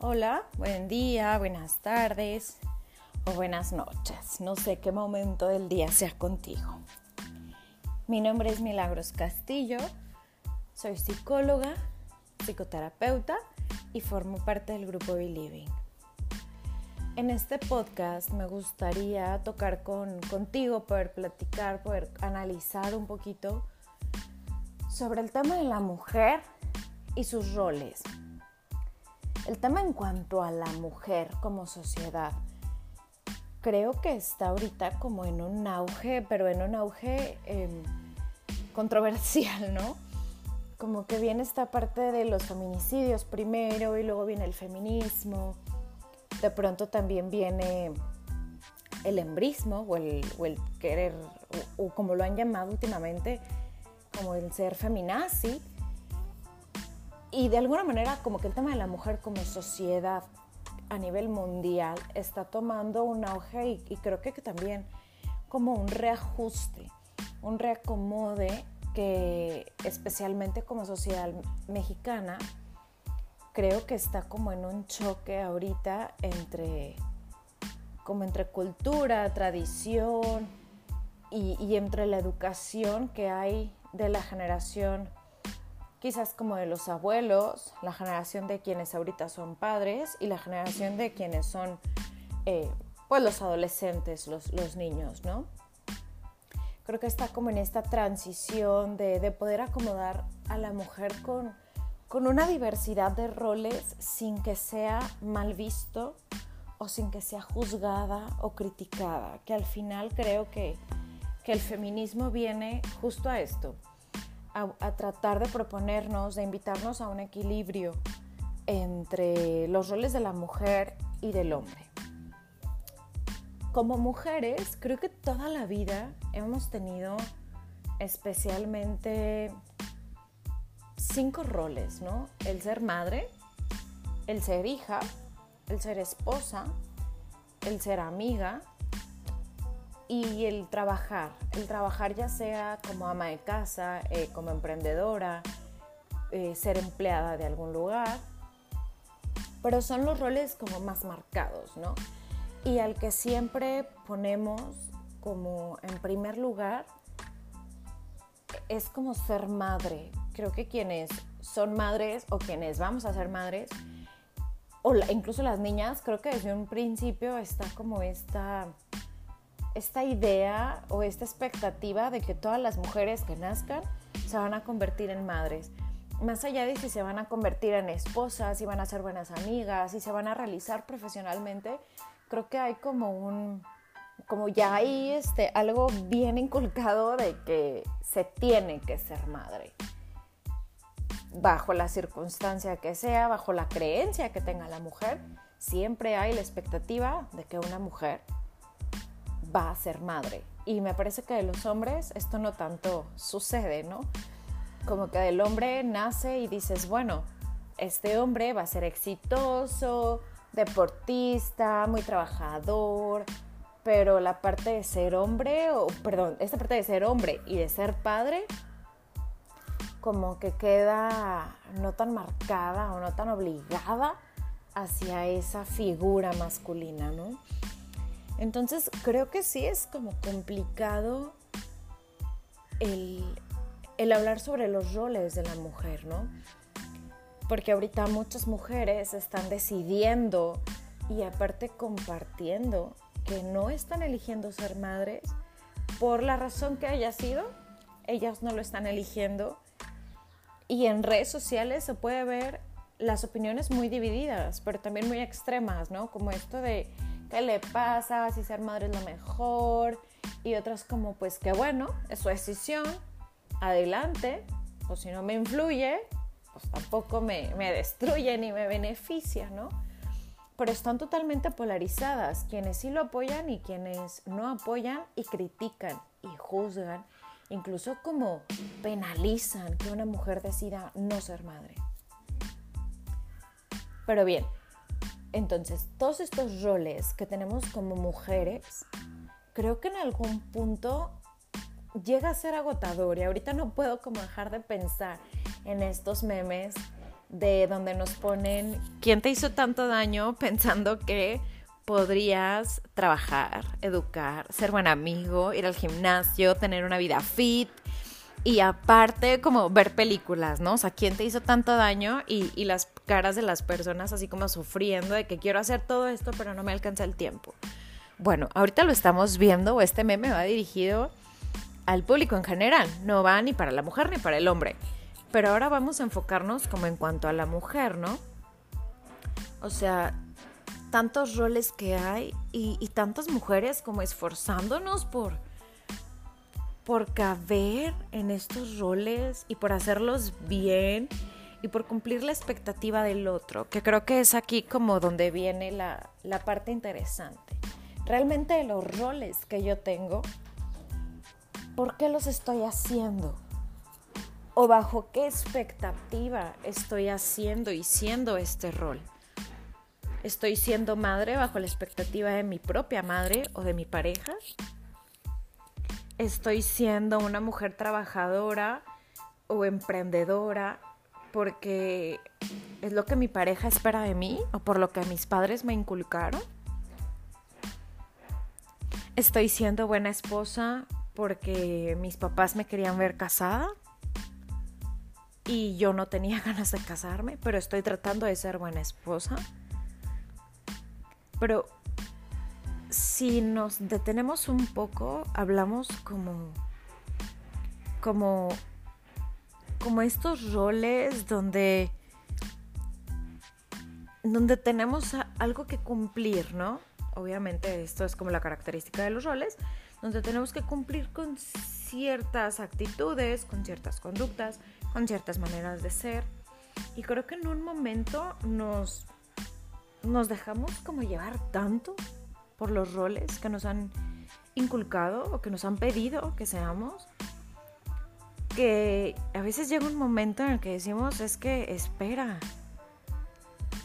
Hola, buen día, buenas tardes o buenas noches. No sé qué momento del día sea contigo. Mi nombre es Milagros Castillo, soy psicóloga, psicoterapeuta y formo parte del grupo Believing. En este podcast me gustaría tocar con, contigo, poder platicar, poder analizar un poquito sobre el tema de la mujer y sus roles el tema en cuanto a la mujer como sociedad, creo que está ahorita como en un auge, pero en un auge em, controversial, ¿no? Como que viene esta parte de los feminicidios primero y luego viene el feminismo, de pronto también viene el embrismo o el, querer, o, como lo han llamado últimamente, como el ser feminazi y de alguna manera como que el tema de la mujer como sociedad a nivel mundial está tomando un auge y, creo que, también como un reajuste, un reacomode que especialmente como sociedad mexicana creo que está como en un choque ahorita entre como entre cultura, tradición y entre la educación que hay de la generación quizás como de los abuelos, la generación de quienes ahorita son padres y la generación de quienes son eh, pues los adolescentes, los, niños, ¿no? Creo que está como en esta transición de, de poder acomodar a la mujer con, con una diversidad de roles sin que sea mal visto o sin que sea juzgada o criticada, que al final creo que, que el feminismo viene justo a esto, a, tratar de proponernos, de invitarnos a un equilibrio entre los roles de la mujer y del hombre. Como mujeres, creo que toda la vida hemos tenido especialmente cinco roles, ¿no? El ser madre, el ser hija, el ser esposa, el ser amiga, y el trabajar, el trabajar ya sea como ama de casa, eh, como emprendedora, eh, ser empleada de algún lugar, pero son los roles como más marcados, ¿no? Y al que siempre ponemos como en primer lugar es como ser madre. Creo que quienes son madres o quienes vamos a ser madres, o incluso las niñas, creo que desde un principio está como esta esta idea o esta expectativa de que todas las mujeres que nazcan se van a convertir en madres. Más allá de si se van a convertir en esposas, si van a ser buenas amigas, si se van a realizar profesionalmente, creo que hay como un, como ya hay este, algo bien inculcado de que se tiene que ser madre. Bajo la circunstancia que sea, bajo la creencia que tenga la mujer, siempre hay la expectativa de que una mujer va a ser madre. Y me parece que de los hombres esto no tanto sucede, ¿no? Como que del hombre nace y dices, bueno, este hombre va a ser exitoso, deportista, muy trabajador, pero la parte de ser hombre, o perdón, esta parte de ser hombre y de ser padre, como que queda no tan marcada o no tan obligada hacia esa figura masculina, ¿no? Entonces creo que sí es como complicado el, hablar sobre los roles de la mujer, ¿no? Porque ahorita muchas mujeres están decidiendo y aparte compartiendo que no están eligiendo ser madres por la razón que haya sido, ellas no lo están eligiendo. Y en redes sociales se puede ver las opiniones muy divididas, pero también muy extremas, ¿no? Como esto de ¿qué le pasa? Si ser madre es lo mejor. Y otras como, pues qué bueno, es su decisión, adelante. O si no me influye, pues tampoco me, me destruye ni me beneficia, ¿no? Pero están totalmente polarizadas, quienes sí lo apoyan y quienes no apoyan y critican y juzgan, incluso como penalizan que una mujer decida no ser madre. Pero bien, entonces, todos estos roles que tenemos como mujeres, creo que en algún punto llega a ser agotador y ahorita no puedo como dejar de pensar en estos memes de donde nos ponen, ¿quién te hizo tanto daño pensando que podrías trabajar, educar, ser buen amigo, ir al gimnasio, tener una vida fit y aparte como ver películas, ¿no? O sea, ¿quién te hizo tanto daño? Y, y las caras de las personas así como sufriendo de que quiero hacer todo esto pero no me alcanza el tiempo. Bueno, ahorita lo estamos viendo, este meme va dirigido al público en general, no va ni para la mujer ni para el hombre. Pero ahora vamos a enfocarnos como en cuanto a la mujer, ¿no? O sea, tantos roles que hay y, tantas mujeres como esforzándonos por, por caber en estos roles y por hacerlos bien y por cumplir la expectativa del otro, que creo que es aquí como donde viene la, la parte interesante. Realmente los roles que yo tengo, ¿por qué los estoy haciendo? ¿O bajo qué expectativa estoy haciendo y siendo este rol? ¿Estoy siendo madre bajo la expectativa de mi propia madre o de mi pareja? ¿Estoy siendo una mujer trabajadora o emprendedora porque es lo que mi pareja espera de mí o por lo que mis padres me inculcaron? ¿Estoy siendo buena esposa porque mis papás me querían ver casada? Y yo no tenía ganas de casarme, pero estoy tratando de ser buena esposa. Pero si nos detenemos un poco, hablamos como como como estos roles donde donde tenemos algo que cumplir, ¿no? Obviamente esto es como la característica de los roles, donde tenemos que cumplir con ciertas actitudes, con ciertas conductas, con ciertas maneras de ser. Y creo que en un momento nos nos dejamos como llevar tanto por los roles que nos han inculcado o que nos han pedido que seamos, que a veces llega un momento en el que decimos, es que espera,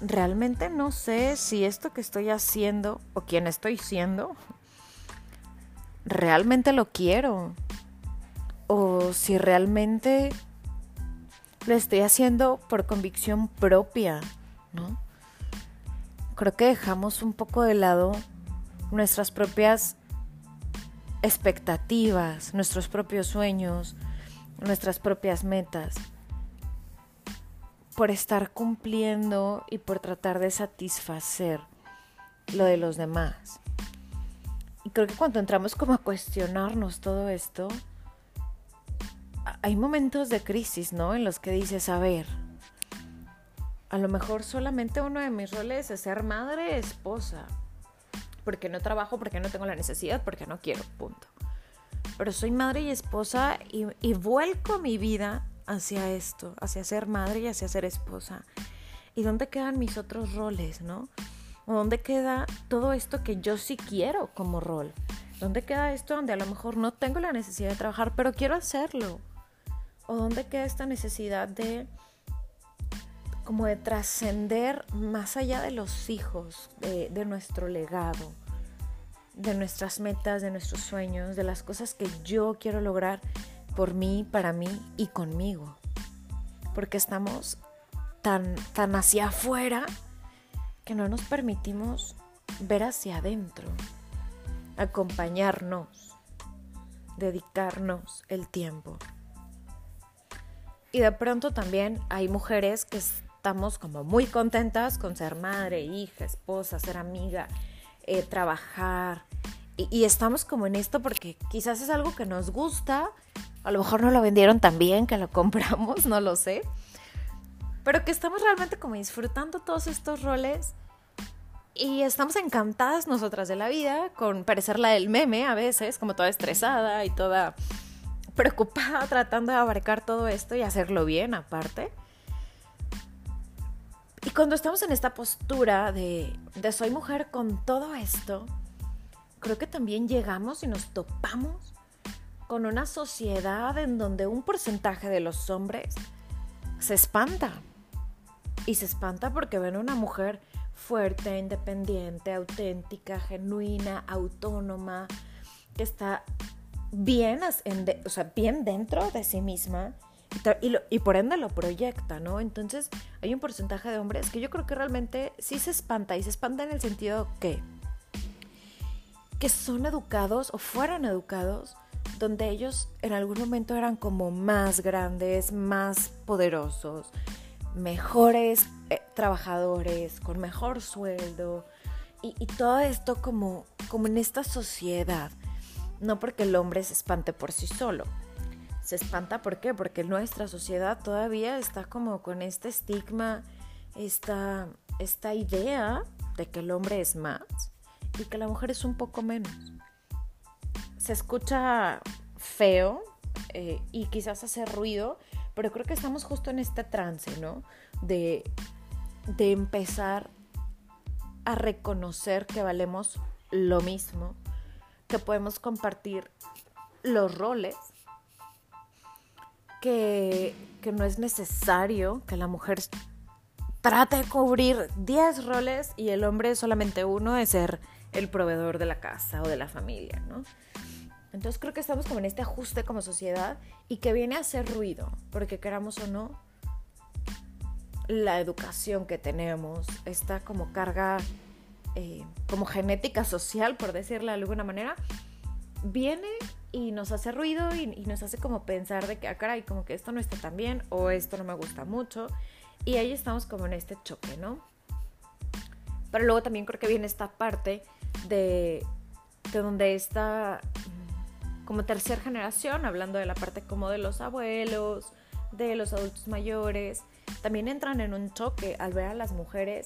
realmente no sé si esto que estoy haciendo o quien estoy siendo, realmente lo quiero, o si realmente lo estoy haciendo por convicción propia, ¿no? creo que dejamos un poco de lado nuestras propias expectativas, nuestros propios sueños, nuestras propias metas, por estar cumpliendo y por tratar de satisfacer lo de los demás. Y creo que cuando entramos como a cuestionarnos todo esto, hay momentos de crisis, ¿no? En los que dices, a ver, a lo mejor solamente uno de mis roles es ser madre, esposa. Porque no trabajo, porque no tengo la necesidad, porque no quiero, punto. Pero soy madre y esposa y, vuelco mi vida hacia esto, hacia ser madre y hacia ser esposa. ¿Y dónde quedan mis otros roles, no? ¿O dónde queda todo esto que yo sí quiero como rol? ¿Dónde queda esto donde a lo mejor no tengo la necesidad de trabajar, pero quiero hacerlo? ¿O dónde queda esta necesidad de como de trascender más allá de los hijos, de, nuestro legado, de nuestras metas, de nuestros sueños, de las cosas que yo quiero lograr por mí, para mí y conmigo. Porque estamos tan, tan hacia afuera que no nos permitimos ver hacia adentro, acompañarnos, dedicarnos el tiempo. Y de pronto también hay mujeres que estamos como muy contentas con ser madre, hija, esposa, ser amiga, eh, trabajar. Y, estamos como en esto porque quizás es algo que nos gusta. A lo mejor no lo vendieron tan bien que lo compramos, no lo sé. Pero que estamos realmente como disfrutando todos estos roles. Y estamos encantadas nosotras de la vida, con parecer la del meme a veces, como toda estresada y toda preocupada tratando de abarcar todo esto y hacerlo bien aparte. Cuando estamos en esta postura de, soy mujer con todo esto, creo que también llegamos y nos topamos con una sociedad en donde un porcentaje de los hombres se espanta. Y se espanta porque ven a una mujer fuerte, independiente, auténtica, genuina, autónoma, que está bien, o sea, bien dentro de sí misma y, por ende lo proyecta, ¿no? Entonces hay un porcentaje de hombres que yo creo que realmente sí se espanta y se espanta en el sentido que, que son educados o fueron educados donde ellos en algún momento eran como más grandes, más poderosos, mejores eh, trabajadores, con mejor sueldo y, y, todo esto como, como en esta sociedad. No porque el hombre se espante por sí solo, se espanta, ¿por qué? Porque nuestra sociedad todavía está como con este estigma, esta, esta idea de que el hombre es más y que la mujer es un poco menos. Se escucha feo eh, y quizás hace ruido, pero creo que estamos justo en este trance, ¿no? De, de empezar a reconocer que valemos lo mismo, que podemos compartir los roles que, no es necesario que la mujer trate de cubrir 10 roles y el hombre solamente uno de ser el proveedor de la casa o de la familia, ¿no? Entonces creo que estamos como en este ajuste como sociedad y que viene a hacer ruido, porque queramos o no, la educación que tenemos, esta como carga, eh, como genética social, por decirlo de alguna manera, viene y nos hace ruido y, nos hace como pensar de que, ah, caray, como que esto no está tan bien o esto no me gusta mucho. Y ahí estamos como en este choque, ¿no? Pero luego también creo que viene esta parte de, de donde está mm, como tercera generación, hablando de la parte como de los abuelos, de los adultos mayores, también entran en un choque al ver a las mujeres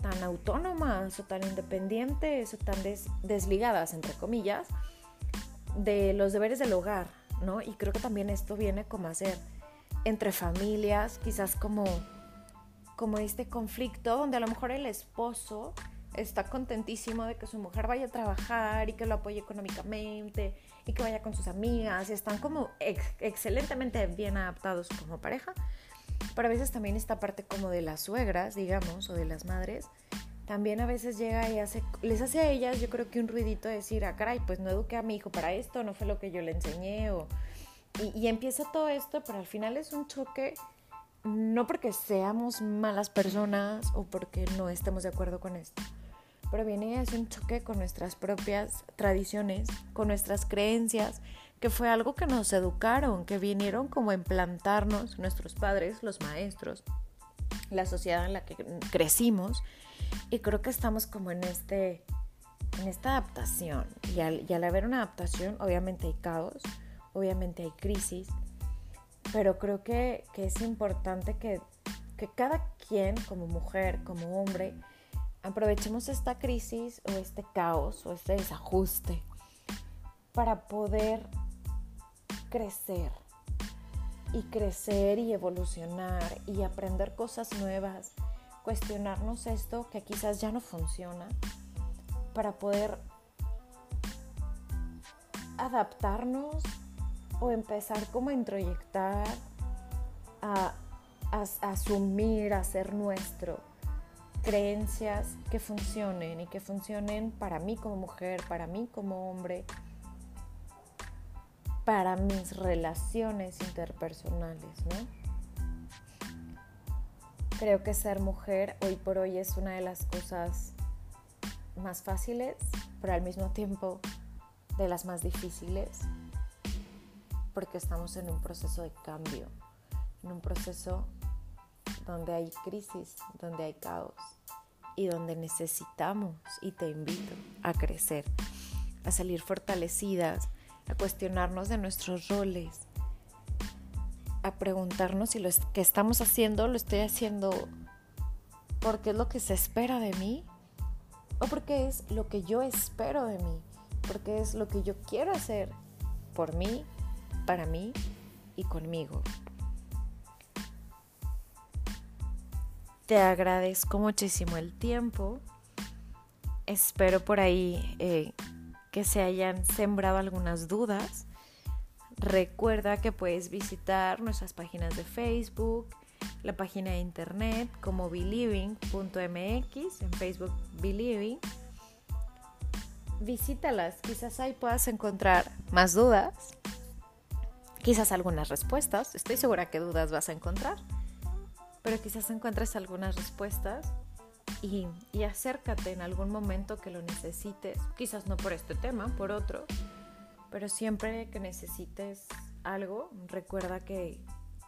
tan autónomas o tan independientes o tan desligadas, entre comillas, de los deberes del hogar, ¿no? Y creo que también esto viene como a ser entre familias, quizás como, como este conflicto donde a lo mejor el esposo está contentísimo de que su mujer vaya a trabajar y que lo apoye económicamente y que vaya con sus amigas y están como excelentemente bien adaptados como pareja. Pero a veces también esta parte como de las suegras, digamos, o de las madres, también a veces llega y les hace a ellas yo creo que un ruidito de decir, ah, caray, pues no eduqué a mi hijo para esto, no fue lo que yo le enseñé, y empieza todo esto, pero al final es un choque, no porque seamos malas personas o porque no estemos de acuerdo con esto, pero viene es un choque con nuestras propias tradiciones, con nuestras creencias, que fue algo que nos educaron, que vinieron como a implantarnos nuestros padres, los maestros, la sociedad en la que crecimos y creo que estamos como en, este, en esta adaptación. Y al, al haber una adaptación, obviamente hay caos, obviamente hay crisis, pero creo que, que es importante que, que cada quien, como mujer, como hombre, aprovechemos esta crisis o este caos o este desajuste para poder crecer y crecer y evolucionar y aprender cosas nuevas cuestionarnos esto que quizás ya no funciona para poder adaptarnos o empezar como a introyectar, a, asumir, a ser nuestro creencias que funcionen y que funcionen para mí como mujer, para mí como hombre, para mis relaciones interpersonales, ¿no? Creo que ser mujer hoy por hoy es una de las cosas más fáciles, pero al mismo tiempo de las más difíciles, porque estamos en un proceso de cambio, en un proceso donde hay crisis, donde hay caos y donde necesitamos, y te invito, a crecer, a salir fortalecidas, a cuestionarnos de nuestros roles, a preguntarnos si lo que estamos haciendo lo estoy haciendo porque es lo que se espera de mí o porque es lo que yo espero de mí, porque es lo que yo quiero hacer por mí, para mí y conmigo. Te agradezco muchísimo el tiempo. Espero por ahí eh, que se hayan sembrado algunas dudas Recuerda que puedes visitar nuestras páginas de Facebook, la página de internet como believing.mx, en Facebook Believing. Visítalas, quizás ahí puedas encontrar más dudas quizás algunas respuestas, estoy segura que dudas vas a encontrar, pero quizás encuentres algunas respuestas y, acércate en algún momento que lo necesites, quizás no por este tema, por otro, pero siempre que necesites algo, recuerda que,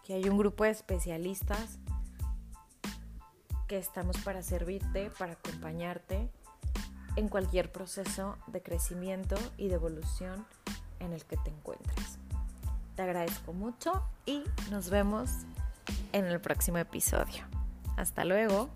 que hay un grupo de especialistas que estamos para servirte, para acompañarte en cualquier proceso de crecimiento y de evolución en el que te encuentres. Te agradezco mucho y nos vemos en el próximo episodio. Hasta luego.